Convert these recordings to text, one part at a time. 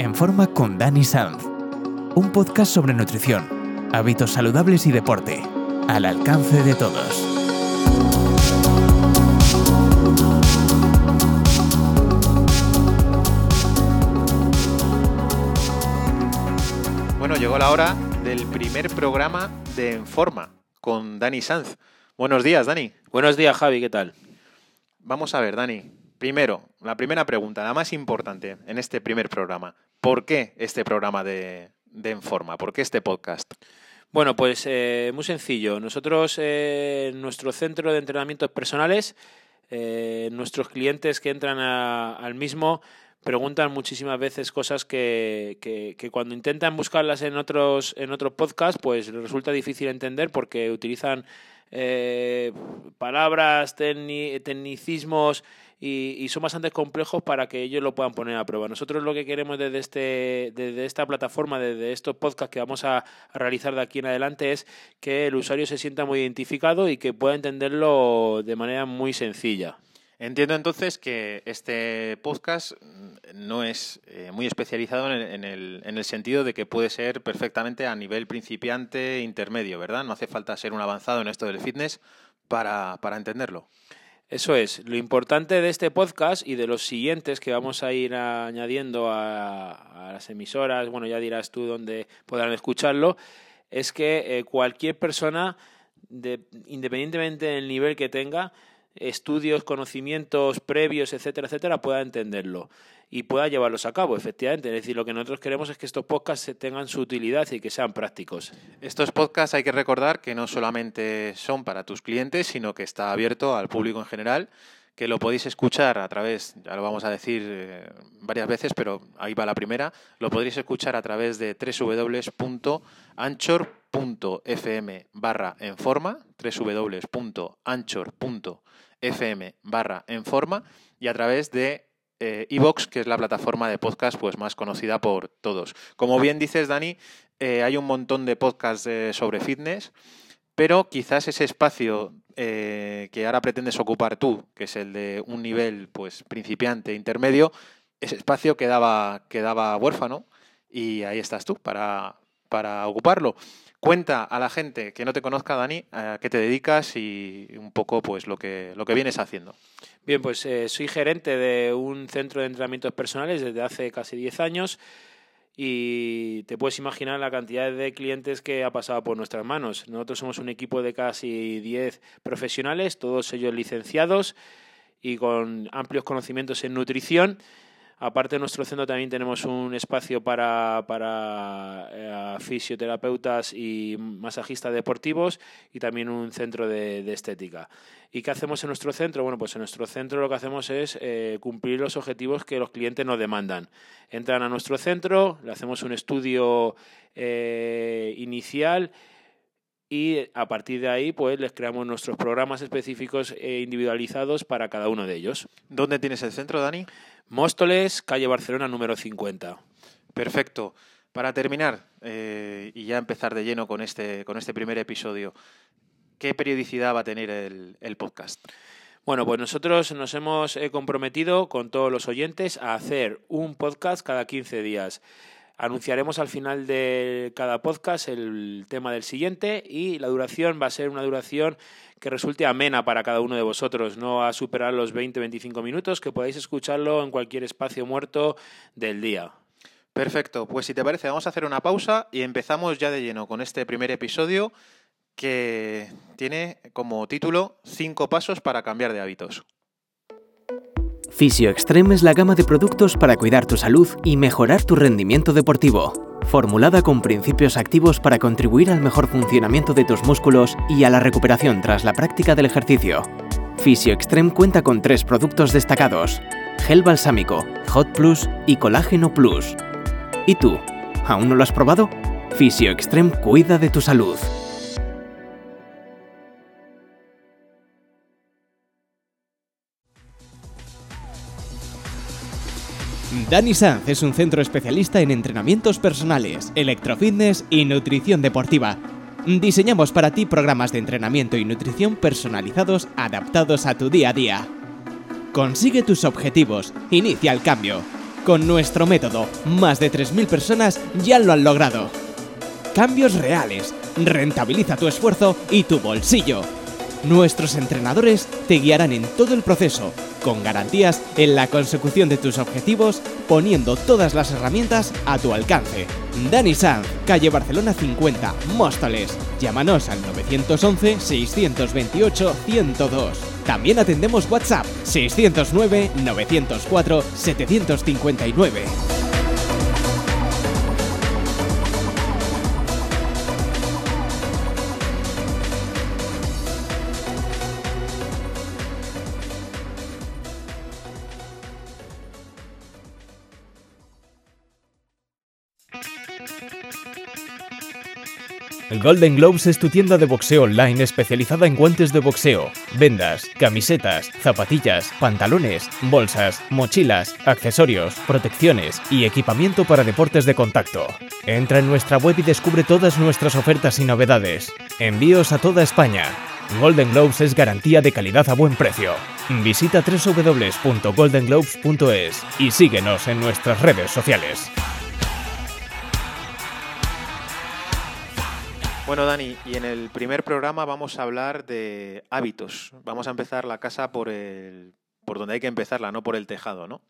En Forma con Dani Sanz. Un podcast sobre nutrición, hábitos saludables y deporte. Al alcance de todos. Bueno, llegó la hora del primer programa de En Forma con Dani Sanz. Buenos días, Dani. Buenos días, Javi, ¿qué tal? Vamos a ver, Dani. Primero, la primera pregunta, la más importante en este primer programa. ¿Por qué este programa de, de Enforma? ¿Por qué este podcast? Bueno, pues eh, muy sencillo. Nosotros, eh, nuestro centro de entrenamientos personales, eh, nuestros clientes que entran al mismo preguntan muchísimas veces cosas que, que- cuando intentan buscarlas en otros, en otros podcasts, pues les resulta difícil entender porque utilizan eh, palabras, tecni- tecnicismos y, y son bastante complejos para que ellos lo puedan poner a prueba. Nosotros lo que queremos desde, este, desde esta plataforma, desde estos podcasts que vamos a, realizar de aquí en adelante, es que el usuario se sienta muy identificado y que pueda entenderlo de manera muy sencilla. Entiendo entonces que este podcast no es eh, muy especializado en el, en, el, en el sentido de que puede ser perfectamente a nivel principiante, intermedio, ¿verdad? No hace falta ser un avanzado en esto del fitness para, para entenderlo. Eso es, lo importante de este podcast y de los siguientes que vamos a ir añadiendo a, las emisoras, bueno, ya dirás tú dónde podrán escucharlo, es que eh, cualquier persona, de- independientemente del nivel que tenga, estudios, conocimientos previos, etcétera, etcétera, pueda entenderlo y pueda llevarlos a cabo, efectivamente. Es decir, lo que nosotros queremos es que estos podcasts tengan su utilidad y que sean prácticos. Estos podcasts hay que recordar que no solamente son para tus clientes, sino que está abierto al público en general, que lo podéis escuchar a través, ya lo vamos a decir eh, varias veces, pero ahí va la primera, lo podréis escuchar a través de www.anchor.fm barra en forma, www.anchor.fm barra en forma y a través de Evox, que es la plataforma de podcast pues, más conocida por todos. Como bien dices, Dani, eh, hay un montón de podcasts eh, sobre fitness, pero quizás ese espacio eh, que ahora pretendes ocupar tú, que es el de un nivel pues principiante, intermedio, ese espacio quedaba, quedaba huérfano y ahí estás tú para, para ocuparlo. Cuenta a la gente que no te conozca, Dani, a qué te dedicas y un poco pues lo que, lo que vienes haciendo. Bien, pues eh, soy gerente de un centro de entrenamientos personales desde hace casi 10 años y te puedes imaginar la cantidad de clientes que ha pasado por nuestras manos. Nosotros somos un equipo de casi 10 profesionales, todos ellos licenciados y con amplios conocimientos en nutrición. Aparte de nuestro centro también tenemos un espacio para, para eh, fisioterapeutas y masajistas deportivos y también un centro de, estética. ¿Y qué hacemos en nuestro centro? Bueno, pues en nuestro centro lo que hacemos es eh, cumplir los objetivos que los clientes nos demandan. Entran a nuestro centro, le hacemos un estudio eh, inicial y a partir de ahí pues les creamos nuestros programas específicos e individualizados para cada uno de ellos. ¿Dónde tienes el centro, Dani? Móstoles, calle Barcelona número 50. Perfecto. Para terminar eh, y ya empezar de lleno con este, con este primer episodio, ¿qué periodicidad va a tener el, el podcast? Bueno, pues nosotros nos hemos eh, comprometido con todos los oyentes a hacer un podcast cada 15 días. Anunciaremos al final de cada podcast el tema del siguiente y la duración va a ser una duración que resulte amena para cada uno de vosotros, no a superar los 20-25 minutos, que podáis escucharlo en cualquier espacio muerto del día. Perfecto, pues si te parece vamos a hacer una pausa y empezamos ya de lleno con este primer episodio que tiene como título Cinco pasos para cambiar de hábitos. Fisio Extreme es la gama de productos para cuidar tu salud y mejorar tu rendimiento deportivo. Formulada con principios activos para contribuir al mejor funcionamiento de tus músculos y a la recuperación tras la práctica del ejercicio. Fisio Extreme cuenta con tres productos destacados: gel balsámico, Hot Plus y Colágeno Plus. ¿Y tú? ¿Aún no lo has probado? Fisio Extreme cuida de tu salud. Dani Sanz es un centro especialista en entrenamientos personales, electrofitness y nutrición deportiva. Diseñamos para ti programas de entrenamiento y nutrición personalizados adaptados a tu día a día. Consigue tus objetivos, inicia el cambio. Con nuestro método, más de 3.000 personas ya lo han logrado. Cambios reales. Rentabiliza tu esfuerzo y tu bolsillo. Nuestros entrenadores te guiarán en todo el proceso, con garantías en la consecución de tus objetivos, poniendo todas las herramientas a tu alcance. Dani Sanz, calle Barcelona 50, Móstoles. Llámanos al 911-628-102. También atendemos WhatsApp 609-904-759. Golden Globes es tu tienda de boxeo online especializada en guantes de boxeo, vendas, camisetas, zapatillas, pantalones, bolsas, mochilas, accesorios, protecciones y equipamiento para deportes de contacto. Entra en nuestra web y descubre todas nuestras ofertas y novedades. Envíos a toda España. Golden Globes es garantía de calidad a buen precio. Visita www.goldenglobes.es y síguenos en nuestras redes sociales. Bueno, Dani, y en el primer programa vamos a hablar de hábitos. Vamos a empezar la casa por, el, por donde hay que empezarla, no por el tejado, ¿no?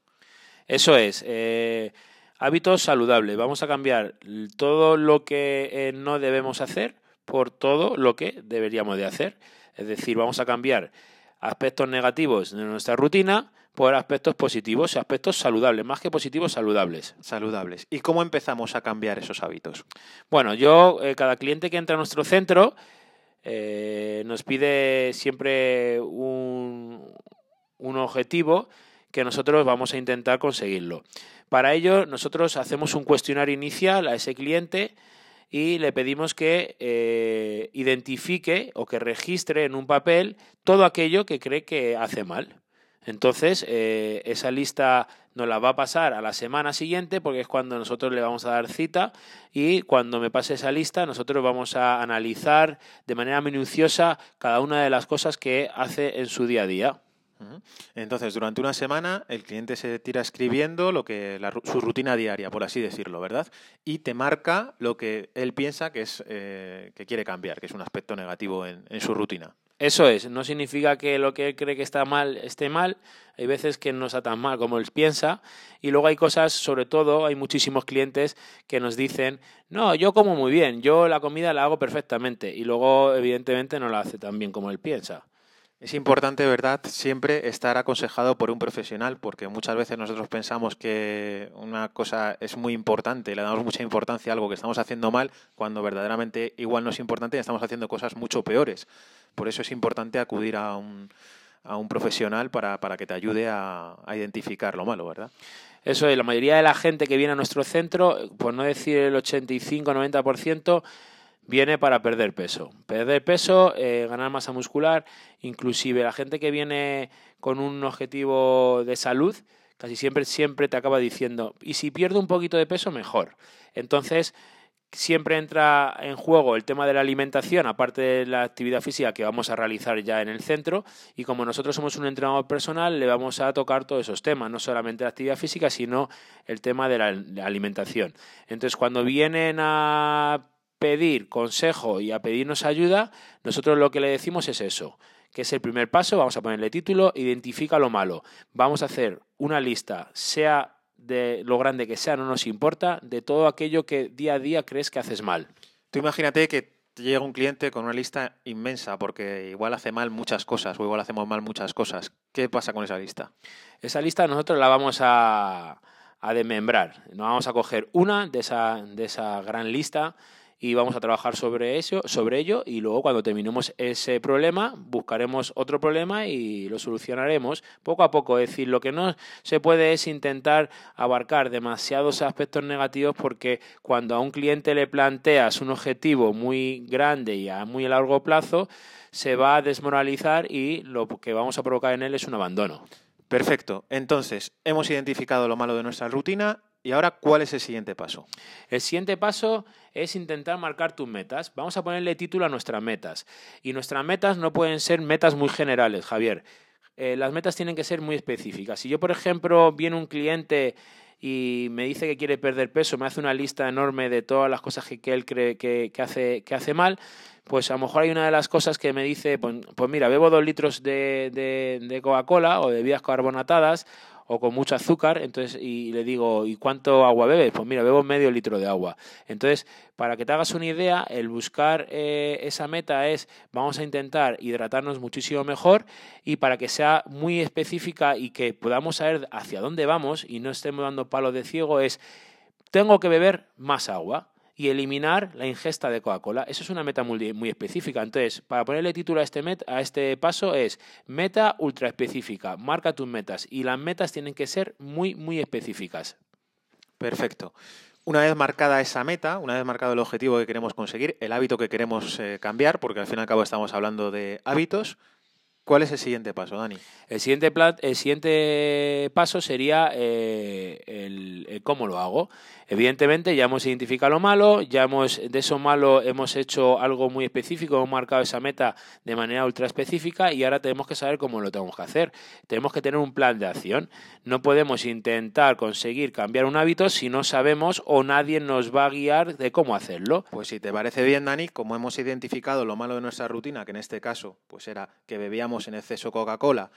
Eso es. Eh, hábitos saludables. Vamos a cambiar todo lo que eh, no debemos hacer por todo lo que deberíamos de hacer. Es decir, vamos a cambiar aspectos negativos de nuestra rutina por aspectos positivos, aspectos saludables, más que positivos, saludables. Saludables. ¿Y cómo empezamos a cambiar esos hábitos? Bueno, yo, eh, cada cliente que entra a nuestro centro eh, nos pide siempre un, un objetivo que nosotros vamos a intentar conseguirlo. Para ello, nosotros hacemos un cuestionario inicial a ese cliente y le pedimos que eh, identifique o que registre en un papel todo aquello que cree que hace mal. Entonces, eh, esa lista nos la va a pasar a la semana siguiente porque es cuando nosotros le vamos a dar cita y cuando me pase esa lista nosotros vamos a analizar de manera minuciosa cada una de las cosas que hace en su día a día. Entonces, durante una semana el cliente se tira escribiendo lo que su rutina diaria, por así decirlo, ¿verdad? Y te marca lo que él piensa que es eh, que quiere cambiar, que es un aspecto negativo en, su rutina. Eso es, no significa que lo que él cree que está mal esté mal, hay veces que no está tan mal como él piensa. Y luego hay cosas, sobre todo hay muchísimos clientes que nos dicen, no, yo como muy bien, yo la comida la hago perfectamente y luego evidentemente no la hace tan bien como él piensa. Es importante, ¿verdad?, siempre estar aconsejado por un profesional, porque muchas veces nosotros pensamos que una cosa es muy importante, le damos mucha importancia a algo que estamos haciendo mal, cuando verdaderamente igual no es importante y estamos haciendo cosas mucho peores. Por eso es importante acudir a un, a un profesional para, para, que te ayude a, a identificar lo malo, ¿verdad? Eso es, la mayoría de la gente que viene a nuestro centro, por no decir el 85-90%, viene para perder peso. Perder peso, eh, ganar masa muscular, inclusive la gente que viene con un objetivo de salud, casi siempre, siempre te acaba diciendo, y si pierdo un poquito de peso, mejor. Entonces, siempre entra en juego el tema de la alimentación, aparte de la actividad física que vamos a realizar ya en el centro. Y como nosotros somos un entrenador personal, le vamos a tocar todos esos temas, no solamente la actividad física, sino el tema de la alimentación. Entonces, cuando vienen a pedir consejo y a pedirnos ayuda, nosotros lo que le decimos es eso, que es el primer paso, vamos a ponerle título, identifica lo malo. Vamos a hacer una lista, sea de lo grande que sea, no nos importa, de todo aquello que día a día crees que haces mal. Tú imagínate que llega un cliente con una lista inmensa porque igual hace mal muchas cosas o igual hacemos mal muchas cosas. ¿Qué pasa con esa lista? Esa lista nosotros la vamos a, a desmembrar. Nos vamos a coger una de esa, de esa gran lista y vamos a trabajar sobre eso, sobre ello y luego cuando terminemos ese problema buscaremos otro problema y lo solucionaremos poco a poco. Es decir, lo que no se puede es intentar abarcar demasiados aspectos negativos porque cuando a un cliente le planteas un objetivo muy grande y a muy largo plazo, se va a desmoralizar y lo que vamos a provocar en él es un abandono. Perfecto. Entonces, hemos identificado lo malo de nuestra rutina y ahora, ¿cuál es el siguiente paso? El siguiente paso es intentar marcar tus metas. Vamos a ponerle título a nuestras metas. Y nuestras metas no pueden ser metas muy generales, Javier. Eh, las metas tienen que ser muy específicas. Si yo, por ejemplo, viene un cliente y me dice que quiere perder peso, me hace una lista enorme de todas las cosas que, él cree que, hace, que hace mal, pues a lo mejor hay una de las cosas que me dice, pues, pues mira, bebo dos litros de, de, de Coca-Cola o de bebidas carbonatadas o con mucho azúcar, entonces, y le digo, ¿y cuánto agua bebes? Pues mira, bebo medio litro de agua. Entonces, para que te hagas una idea, el buscar eh, esa meta es, vamos a intentar hidratarnos muchísimo mejor y para que sea muy específica y que podamos saber hacia dónde vamos y no estemos dando palo de ciego, es, tengo que beber más agua y eliminar la ingesta de Coca-Cola. Eso es una meta muy, muy, específica. Entonces, para ponerle título a este, a este paso es meta ultra específica. Marca tus metas y las metas tienen que ser muy, muy específicas. Perfecto. Una vez marcada esa meta, una vez marcado el objetivo que queremos conseguir, el hábito que queremos eh, cambiar, porque al fin y al cabo estamos hablando de hábitos, ¿Cuál es el siguiente paso, Dani? El siguiente, el siguiente paso sería eh, el, cómo lo hago. Evidentemente ya hemos identificado lo malo, ya hemos de eso malo hemos hecho algo muy específico, hemos marcado esa meta de manera ultra específica y ahora tenemos que saber cómo lo tenemos que hacer. Tenemos que tener un plan de acción. No podemos intentar conseguir cambiar un hábito si no sabemos o nadie nos va a guiar de cómo hacerlo. Pues si te parece bien, Dani, como hemos identificado lo malo de nuestra rutina, que en este caso pues era que bebíamos en exceso Coca-Cola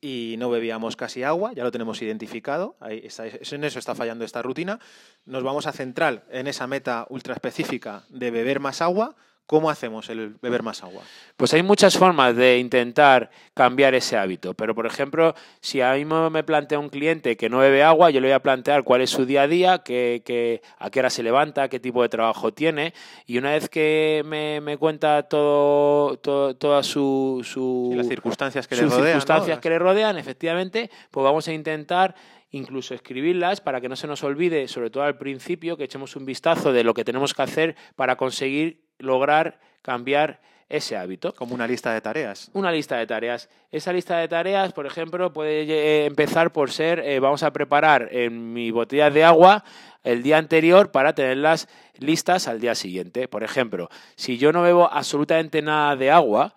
y no bebíamos casi agua, ya lo tenemos identificado, ahí en eso está fallando esta rutina. Nos vamos a centrar en esa meta ultra específica de beber más agua ¿Cómo hacemos el beber más agua? Pues hay muchas formas de intentar cambiar ese hábito, pero por ejemplo, si a mí me plantea un cliente que no bebe agua, yo le voy a plantear cuál es su día a día, qué, a qué hora se levanta, qué tipo de trabajo tiene, y una vez que me, cuenta todo, todas su, las circunstancias que le rodean, circunstancias que le rodean, efectivamente, pues vamos a intentar incluso escribirlas para que no se nos olvide, sobre todo al principio, que echemos un vistazo de lo que tenemos que hacer para conseguir lograr cambiar ese hábito. Como una lista de tareas. Una lista de tareas. Esa lista de tareas, por ejemplo, puede eh, empezar por ser, eh, vamos a preparar en mi botella de agua el día anterior para tenerlas listas al día siguiente. Por ejemplo, si yo no bebo absolutamente nada de agua,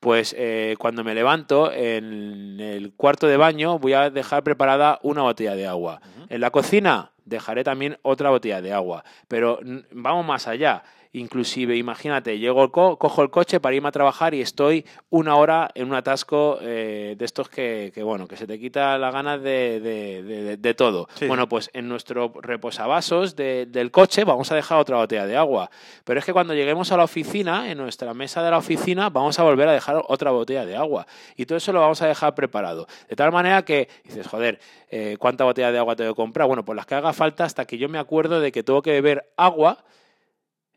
pues eh, cuando me levanto en el cuarto de baño voy a dejar preparada una botella de agua. En la cocina dejaré también otra botella de agua. Pero vamos más allá. Inclusive, imagínate, llego, cojo el coche para irme a trabajar y estoy una hora en un atasco eh, de estos que, bueno, que se te quita la ganas de, todo. Bueno, pues en nuestro reposavasos del coche vamos a dejar otra botella de agua. Pero es que cuando lleguemos a la oficina, en nuestra mesa de la oficina, vamos a volver a dejar otra botella de agua. Y todo eso lo vamos a dejar preparado. De tal manera que dices, joder, eh, ¿cuánta botella de agua tengo que comprar? Bueno, pues las que haga falta hasta que yo me acuerdo de que tengo que beber agua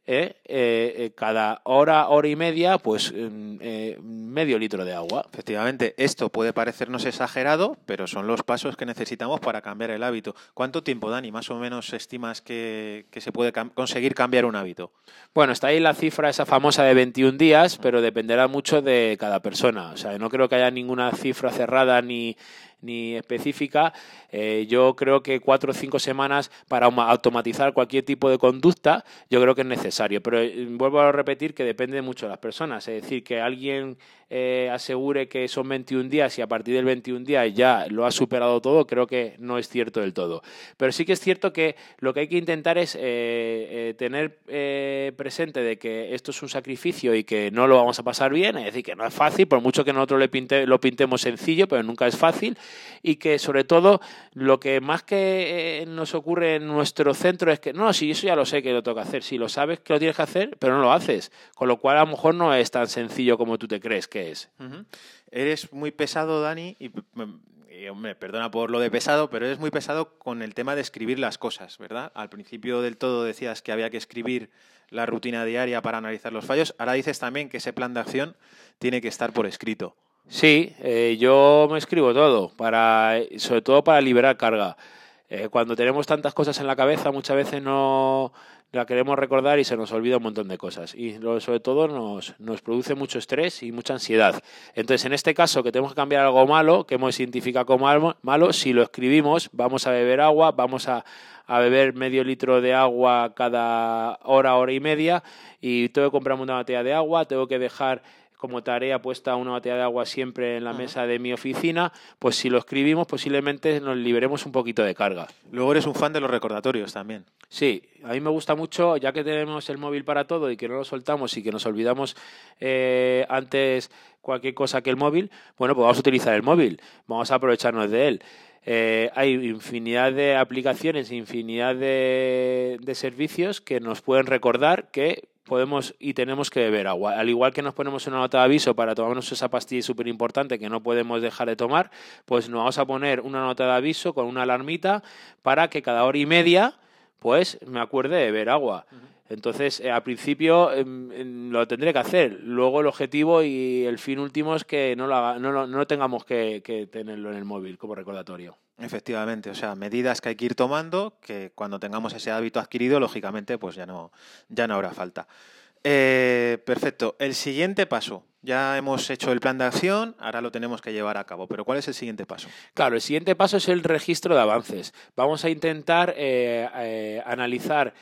¿eh? Eh, eh, cada hora, hora y media, pues mm, medio litro de agua. Efectivamente, esto puede parecernos exagerado, pero son los pasos que necesitamos para cambiar el hábito. ¿Cuánto tiempo, Dani, más o menos estimas que, se puede conseguir cambiar un hábito? Bueno, está ahí la cifra esa famosa de 21 días, pero dependerá mucho de cada persona. O sea, no creo que haya ninguna cifra cerrada ni ni específica, eh, yo creo que cuatro o cinco semanas para automatizar cualquier tipo de conducta, yo creo que es necesario. Pero eh, vuelvo a repetir que depende mucho de las personas. Es decir, que alguien eh, asegure que son 21 días y a partir del 21 día ya lo ha superado todo, creo que no es cierto del todo. Pero sí que es cierto que lo que hay que intentar es tener presente de que esto es un sacrificio y que no lo vamos a pasar bien, es decir, que no es fácil, por mucho que nosotros le lo pintemos sencillo, pero nunca es fácil y que sobre todo lo que más que eh, nos ocurre en nuestro centro es que, no, si eso ya lo sé que lo que hacer, si lo sabes que lo tienes que hacer, pero no lo haces, con lo cual a lo mejor no es tan sencillo como tú te crees que es. Eres muy pesado, Dani, y, me perdona por lo de pesado, pero eres muy pesado con el tema de escribir las cosas, ¿verdad? Al principio del todo decías que había que escribir la rutina diaria para analizar los fallos, ahora dices también que ese plan de acción tiene que estar por escrito. Sí, eh, yo me escribo todo, para, sobre todo para liberar carga. Eh, cuando tenemos tantas cosas en la cabeza, muchas veces no la queremos recordar y se nos olvida un montón de cosas. Y sobre todo nos, nos produce mucho estrés y mucha ansiedad. Entonces, en este caso, que tenemos que cambiar algo malo, que hemos identificado como malo, si lo escribimos, vamos a beber agua, vamos a, a beber medio litro de agua cada hora, hora y media, y tengo que comprarme una botella de agua, tengo que dejar como tarea puesta una botella de agua siempre en la mesa de mi oficina, pues si lo escribimos posiblemente nos liberemos un poquito de carga. Luego eres un fan de los recordatorios también. Sí, a mí me gusta mucho, ya que tenemos el móvil para todo y que no lo soltamos y que nos olvidamos eh, antes cualquier cosa que el móvil, bueno, pues vamos a utilizar el móvil, vamos a aprovecharnos de él. Eh, hay infinidad de aplicaciones, infinidad de, de servicios que nos pueden recordar que podemos y tenemos que beber agua. Al igual que nos ponemos una nota de aviso para tomarnos esa pastilla súper importante que no podemos dejar de tomar, pues nos vamos a poner una nota de aviso con una alarmita para que cada hora y media pues me acuerde de beber agua. Entonces, eh, al principio em, em, lo tendré que hacer. Luego el objetivo y el fin último es que no lo, haga- no, lo- no tengamos que, que tenerlo en el móvil como recordatorio. Efectivamente, o sea, medidas que hay que ir tomando, que cuando tengamos ese hábito adquirido, lógicamente, pues ya no, ya no habrá falta. Eh, perfecto. El siguiente paso. Ya hemos hecho el plan de acción, ahora lo tenemos que llevar a cabo. Pero ¿cuál es el siguiente paso? Claro, el siguiente paso es el registro de avances. Vamos a intentar eh, eh, analizar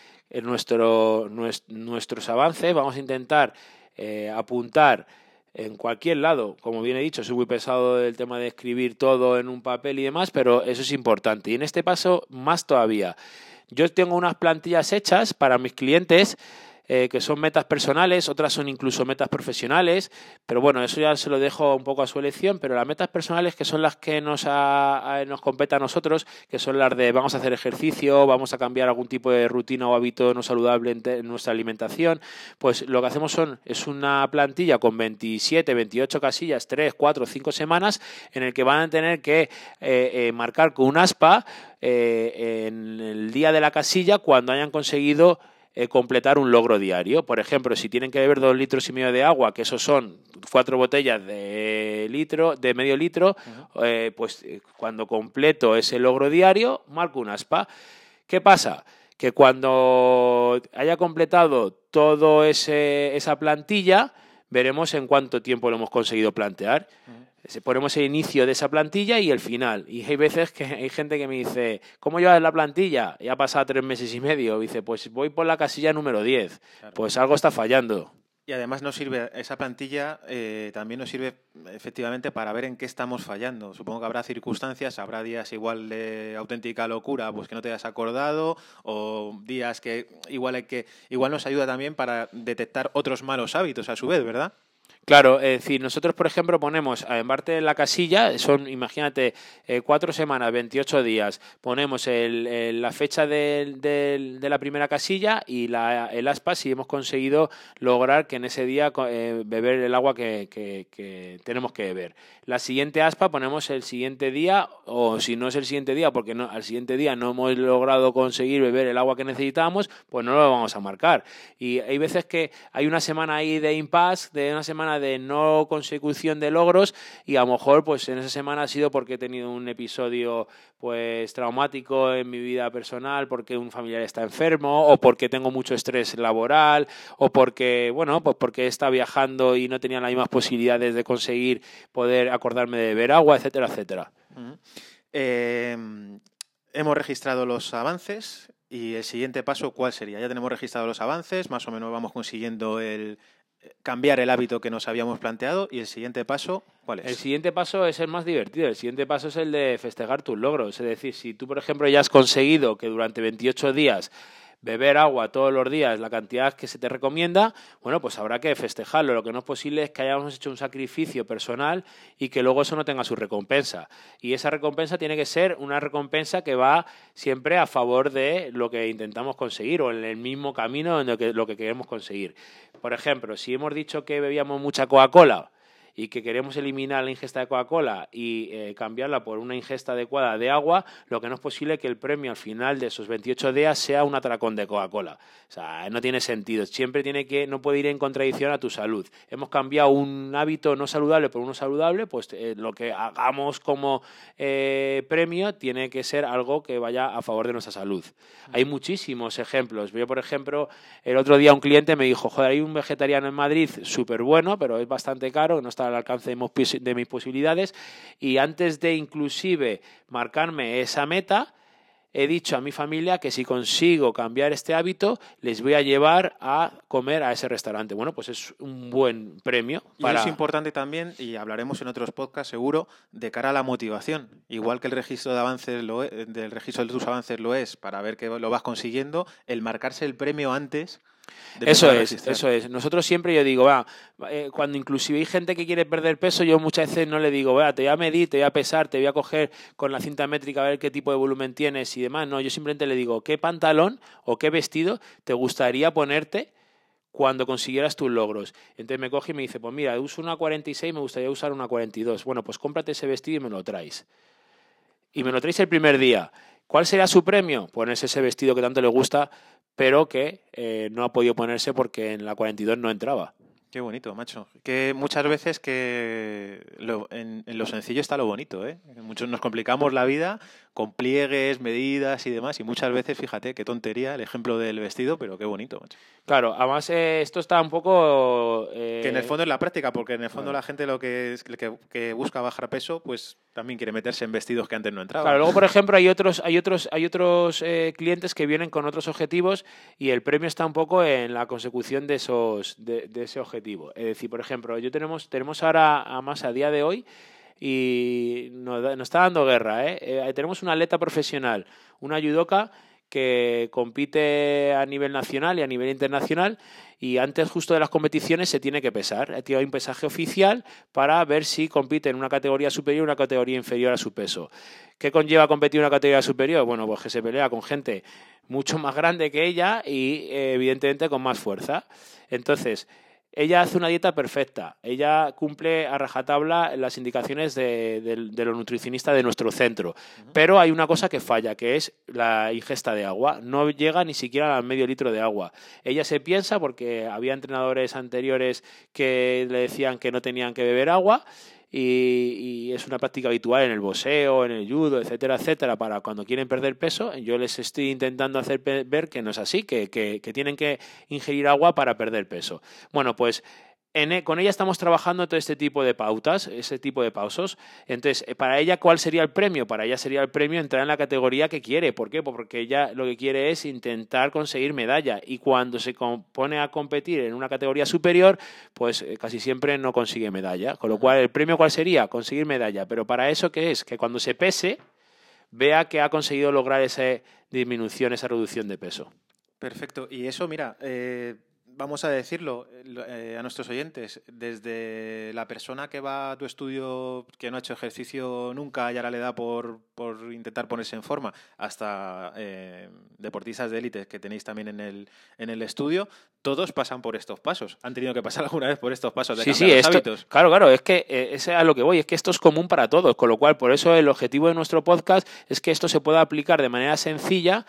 nuestro, nues- nuestros avances, vamos a intentar eh, apuntar en cualquier lado, como bien he dicho, soy muy pesado del tema de escribir todo en un papel y demás, pero eso es importante. Y en este paso, más todavía. Yo tengo unas plantillas hechas para mis clientes eh, que son metas personales, otras son incluso metas profesionales, pero bueno, eso ya se lo dejo un poco a su elección, pero las metas personales que son las que nos, ha- a- nos compete a nosotros, que son las de vamos a hacer ejercicio, vamos a cambiar algún tipo de rutina o hábito no saludable en nuestra alimentación, pues lo que hacemos son, es una plantilla con 27, 28 casillas, 3, 4, 5 semanas, en el que van a tener que eh, eh, marcar con un aspa eh, en el día de la casilla cuando hayan conseguido eh, completar un logro diario. Por ejemplo, si tienen que beber dos litros y medio de agua, que eso son cuatro botellas de litro, de medio litro, eh, pues eh, cuando completo ese logro diario, marco un aspa. ¿Qué pasa? Que cuando haya completado ese esa plantilla, veremos en cuánto tiempo lo hemos conseguido plantear. Se- Ponemos el inicio de esa plantilla y el final. Y hay veces que hay gente que me dice, ¿cómo llevas la plantilla? Ya ha pasado tres meses y medio. Dice, pues voy por la casilla número 10. Pues algo está fallando. Y además nos sirve, esa plantilla eh, también nos sirve efectivamente para ver en qué estamos fallando. Supongo que habrá circunstancias, habrá días igual de auténtica locura, pues que no te hayas acordado, o días que igual hay que, igual nos ayuda también para detectar otros malos hábitos a su vez, ¿verdad? Claro, es decir, nosotros, por ejemplo, ponemos en parte de la casilla, son, imagínate, eh, cuatro semanas, 28 días, ponemos el- el- la fecha del- del- de la primera casilla y la, el aspa si hemos conseguido lograr que en ese día eh, beber el agua que, que- que tenemos que beber. La siguiente aspa ponemos el siguiente día, o si no es el siguiente día, porque no, al siguiente día no hemos logrado conseguir beber el agua que necesitamos, pues no lo vamos a marcar. Y hay veces que hay una semana ahí de impasse, de una semana de no consecución de logros, y a lo mejor pues en esa semana ha sido porque he tenido un episodio pues traumático en mi vida personal, porque un familiar está enfermo, o porque tengo mucho estrés laboral, o porque, bueno, pues porque está viajando y no tenía las mismas posibilidades de conseguir poder acordarme de beber agua, etcétera, etcétera. Eh, hemos registrado los avances y el siguiente paso, ¿cuál sería? Ya tenemos registrados los avances, más o menos vamos consiguiendo el cambiar el hábito que nos habíamos planteado y el siguiente paso, ¿cuál es? El siguiente paso es el más divertido. El siguiente paso es el de festejar tus logros. Es decir, si tú, por ejemplo, ya has conseguido que durante 28 días beber agua todos los días, la cantidad que se te recomienda, bueno, pues habrá que festejarlo. Lo que no es posible es que hayamos hecho un sacrificio personal y que luego eso no tenga su recompensa. Y esa recompensa tiene que ser una recompensa que va siempre a favor de lo que intentamos conseguir o en el mismo camino en lo que, lo que queremos conseguir. Por ejemplo, si hemos dicho que bebíamos mucha Coca-Cola, y que queremos eliminar la ingesta de Coca-Cola y eh, cambiarla por una ingesta adecuada de agua, lo que no es posible que el premio al final de esos 28 días sea un atracón de Coca-Cola. O sea, no tiene sentido. Siempre tiene que, no puede ir en contradicción a tu salud. Hemos cambiado un hábito no saludable por uno saludable, pues eh, lo que hagamos como eh, premio tiene que ser algo que vaya a favor de nuestra salud. Hay muchísimos ejemplos. Yo, por ejemplo, el otro día un cliente me dijo, joder, hay un vegetariano en Madrid súper bueno, pero es bastante caro, no está al alcance de mis posi- de mis posibilidades, y antes de inclusive marcarme esa meta, he dicho a mi familia que si consigo cambiar este hábito, les voy a llevar a comer a ese restaurante. Bueno, pues es un buen premio. Para... Y es importante también, y hablaremos en otros podcasts seguro, de cara a la motivación. Igual que el registro de avances lo es, del registro de tus avances lo es para ver que lo vas consiguiendo, el marcarse el premio antes eso es, eso es. Nosotros siempre yo digo, va, eh, cuando inclusive hay gente que quiere perder peso, yo muchas veces no le digo, va, te voy a medir, te voy a pesar, te voy a coger con la cinta métrica a ver qué tipo de volumen tienes y demás. No, yo simplemente le digo, ¿qué pantalón o qué vestido te gustaría ponerte? cuando consiguieras tus logros. Entonces me coge y me dice, pues mira, uso una 46, me gustaría usar una 42. Bueno, pues cómprate ese vestido y me lo traes. Y me lo traes el primer día. ¿Cuál será su premio? Ponerse ese vestido que tanto le gusta pero que eh, no ha podido ponerse porque en la 42 no entraba. Qué bonito, macho. Que muchas veces que en, en, lo sencillo está lo bonito, ¿eh? Muchos nos complicamos la vida con pliegues, medidas y demás. Y muchas veces, fíjate, qué tontería el ejemplo del vestido, pero qué bonito. Claro, además eh, esto está un poco... Eh, que en el fondo es la práctica, porque en el fondo la gente lo que, es, que, busca bajar peso, pues también quiere meterse en vestidos que antes no entraban. Claro, luego, por ejemplo, hay otros, hay otros, hay otros eh, clientes que vienen con otros objetivos y el premio está un poco en la consecución de, esos, de, de ese objetivo. Es decir, por ejemplo, yo tenemos, tenemos ahora, a más a día de hoy, y nos, está dando guerra. ¿eh? ¿eh? tenemos una atleta profesional, una judoka que compite a nivel nacional y a nivel internacional y antes justo de las competiciones se tiene que pesar. Tiene un pesaje oficial para ver si compite en una categoría superior o una categoría inferior a su peso. ¿Qué conlleva competir en una categoría superior? Bueno, pues que se pelea con gente mucho más grande que ella y evidentemente con más fuerza. Entonces, ella hace una dieta perfecta. Ella cumple a rajatabla las indicaciones de, de, los nutricionistas de nuestro centro. Pero hay una cosa que falla, que es la ingesta de agua. No llega ni siquiera al medio litro de agua. Ella se piensa, porque había entrenadores anteriores que le decían que no tenían que beber agua, y, es una práctica habitual en el boxeo, en el judo, etcétera, etcétera, para cuando quieren perder peso. Yo les estoy intentando hacer ver que no es así, que, que, que tienen que ingerir agua para perder peso. Bueno, pues e, con ella estamos trabajando todo este tipo de pautas, ese tipo de pausos. Entonces, eh, para ella, ¿cuál sería el premio? Para ella sería el premio entrar en la categoría que quiere. ¿Por qué? Porque ella lo que quiere es intentar conseguir medalla. Y cuando se pone a competir en una categoría superior, pues eh, casi siempre no consigue medalla. Con lo cual, ¿el premio cuál sería? Conseguir medalla. Pero para eso, ¿qué es? Que cuando se pese, vea que ha conseguido lograr esa disminución, esa reducción de peso. Perfecto. Y eso, mira, eh, vamos a decirlo eh, a nuestros oyentes, desde la persona que va a tu estudio, que no ha hecho ejercicio nunca y ahora le da por, por intentar ponerse en forma, hasta eh, deportistas de élite que tenéis también en el, en el estudio, todos pasan por estos pasos. Han tenido que pasar alguna vez por estos pasos de sí, sí, los hábitos. Claro, claro, es que eh, es a lo que voy, es que esto es común para todos, con lo cual, por eso el objetivo de nuestro podcast es que esto se pueda aplicar de manera sencilla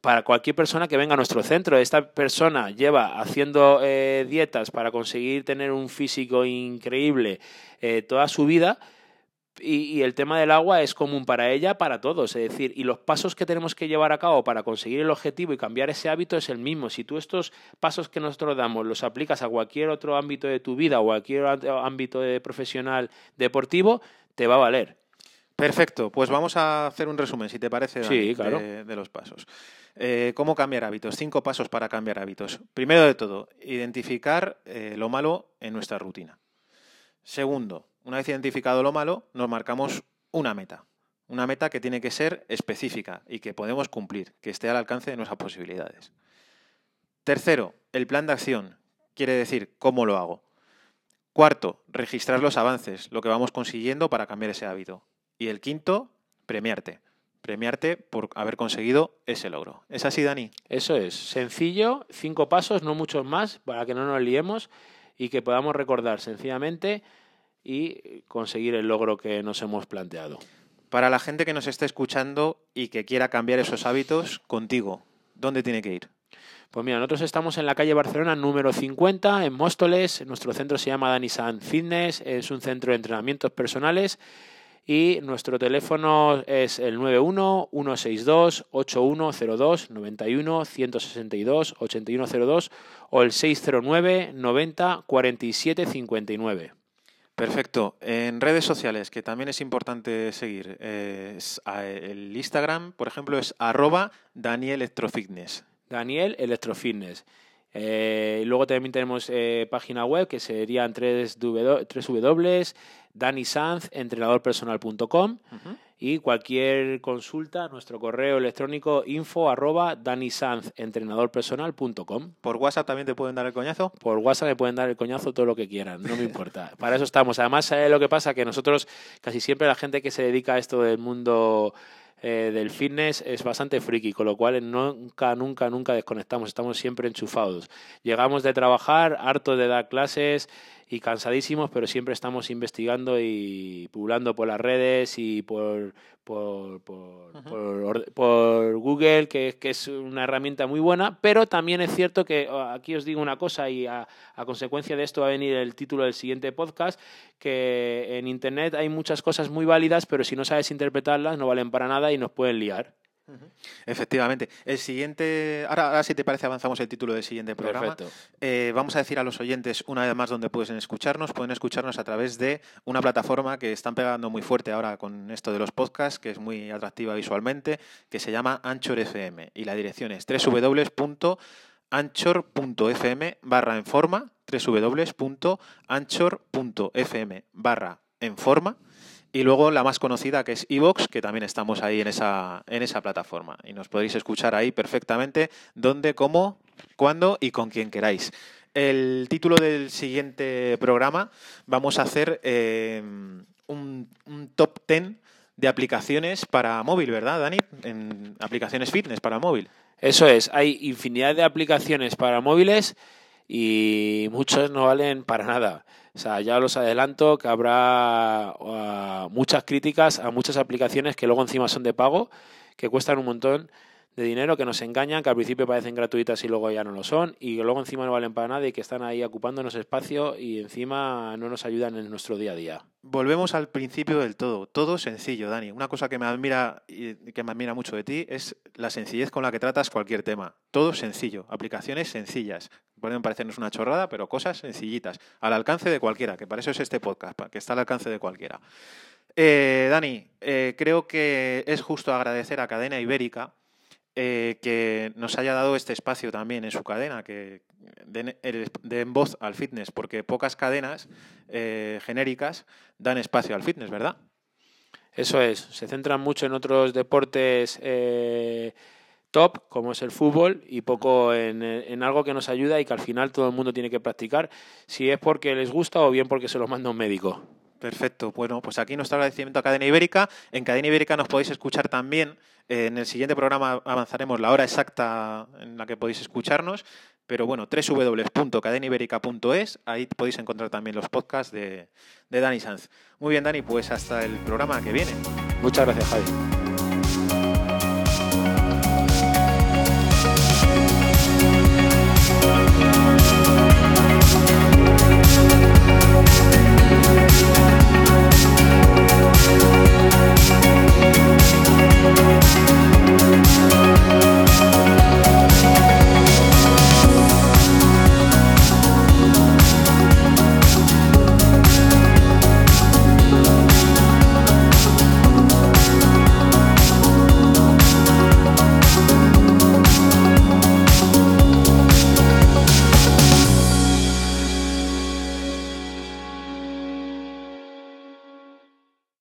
para cualquier persona que venga a nuestro centro. Esta persona lleva haciendo eh, dietas para conseguir tener un físico increíble eh, toda su vida. Y, el tema del agua es común para ella, para todos. Es decir, y los pasos que tenemos que llevar a cabo para conseguir el objetivo y cambiar ese hábito es el mismo. Si tú estos pasos que nosotros damos los aplicas a cualquier otro ámbito de tu vida o cualquier ámbito de profesional deportivo, te va a valer. Perfecto, pues vamos a hacer un resumen, si te parece, de los pasos. Eh, ¿Cómo cambiar hábitos? Cinco pasos para cambiar hábitos. Primero de todo, identificar eh, lo malo en nuestra rutina. Segundo, una vez identificado lo malo, nos marcamos una meta. Una meta que tiene que ser específica y que podemos cumplir, que esté al alcance de nuestras posibilidades. Tercero, el plan de acción. Quiere decir cómo lo hago. Cuarto, registrar los avances, lo que vamos consiguiendo para cambiar ese hábito. Y el quinto, premiarte premiarte por haber conseguido ese logro. ¿Es así, Dani? Eso es, sencillo, cinco pasos, no muchos más, para que no nos liemos y que podamos recordar sencillamente y conseguir el logro que nos hemos planteado. Para la gente que nos esté escuchando y que quiera cambiar esos hábitos contigo, ¿dónde tiene que ir? Pues mira, nosotros estamos en la calle Barcelona número 50, en Móstoles. Nuestro centro se llama Dani San Fitness, es un centro de entrenamientos personales y nuestro teléfono es el 91 162 8102 91 162 8102 o el 609 90 47 59. Perfecto. En redes sociales, que también es importante seguir, eh, el Instagram, por ejemplo, es arroba Daniel Electrofitness. Daniel Electrofitness. Eh, luego también tenemos eh, página web que serían 3 danisanzentrenadorpersonal.com y cualquier consulta, nuestro correo electrónico info arroba danisanzentrenadorpersonal.com. ¿Por WhatsApp también te pueden dar el coñazo? Por WhatsApp me pueden dar el coñazo todo lo que quieran, no me importa. Para eso estamos. Además, ¿sabes lo que pasa? Que nosotros, casi siempre la gente que se dedica a esto del mundo eh, del fitness es bastante friki, con lo cual nunca, nunca, nunca desconectamos, estamos siempre enchufados. Llegamos de trabajar, harto de dar clases y cansadísimos, pero siempre estamos investigando y pululando por las redes y por, por, por, Google, que, que, es una herramienta muy buena, pero también es cierto que oh, aquí os digo una cosa y a, a, consecuencia de esto va a venir el título del siguiente podcast, que en Internet hay muchas cosas muy válidas, pero si no sabes interpretarlas no valen para nada y nos pueden liar. Efectivamente. El siguiente, ahora, si te parece avanzamos el título del siguiente programa. Eh, vamos a decir a los oyentes una vez más dónde pueden escucharnos. Pueden escucharnos a través de una plataforma que están pegando muy fuerte ahora con esto de los podcasts, que es muy atractiva visualmente, que se llama Anchor FM y la dirección es www.anchor.fm barra en forma www.anchor.fm barra en forma y luego la más conocida que es Evox, que también estamos ahí en esa, en esa plataforma. Y nos podéis escuchar ahí perfectamente dónde, cómo, cuándo y con quien queráis. El título del siguiente programa vamos a hacer eh, un, top 10 de aplicaciones para móvil, ¿verdad, Dani? En aplicaciones fitness para móvil. Eso es, hay infinidad de aplicaciones para móviles y muchos no valen para nada. O sea, ya los adelanto que habrá uh, muchas críticas a muchas aplicaciones que luego encima son de pago, que cuestan un montón de dinero, que nos engañan, que al principio parecen gratuitas y luego ya no lo son, y que luego encima no valen para nada y que están ahí ocupándonos espacio y encima no nos ayudan en nuestro día a día. Volvemos al principio del todo. Todo sencillo, Dani. Una cosa que me admira y que me admira mucho de ti es la sencillez con la que tratas cualquier tema. Todo sencillo, aplicaciones sencillas. Pueden parecernos una chorrada, pero cosas sencillitas, al alcance de cualquiera, que para eso es este podcast, que está al alcance de cualquiera. Eh, Dani, eh, creo que es justo agradecer a Cadena Ibérica eh, que nos haya dado este espacio también en su cadena, que den, voz al fitness, porque pocas cadenas genéricas dan espacio al fitness, ¿verdad? Eso es, se centran mucho en otros deportes top, como es el fútbol, y poco en, en, algo que nos ayuda y que al final todo el mundo tiene que practicar, si es porque les gusta o bien porque se lo manda un médico. Perfecto. Bueno, pues aquí nuestro agradecimiento a Cadena Ibérica. En Cadena Ibérica nos podéis escuchar también. En el siguiente programa avanzaremos la hora exacta en la que podéis escucharnos. Pero bueno, www.cadenaiberica.es, ahí podéis encontrar también los podcasts de, de Dani Sanz. Muy bien, Dani, pues hasta el programa que viene. Muchas gracias, Javi. We'll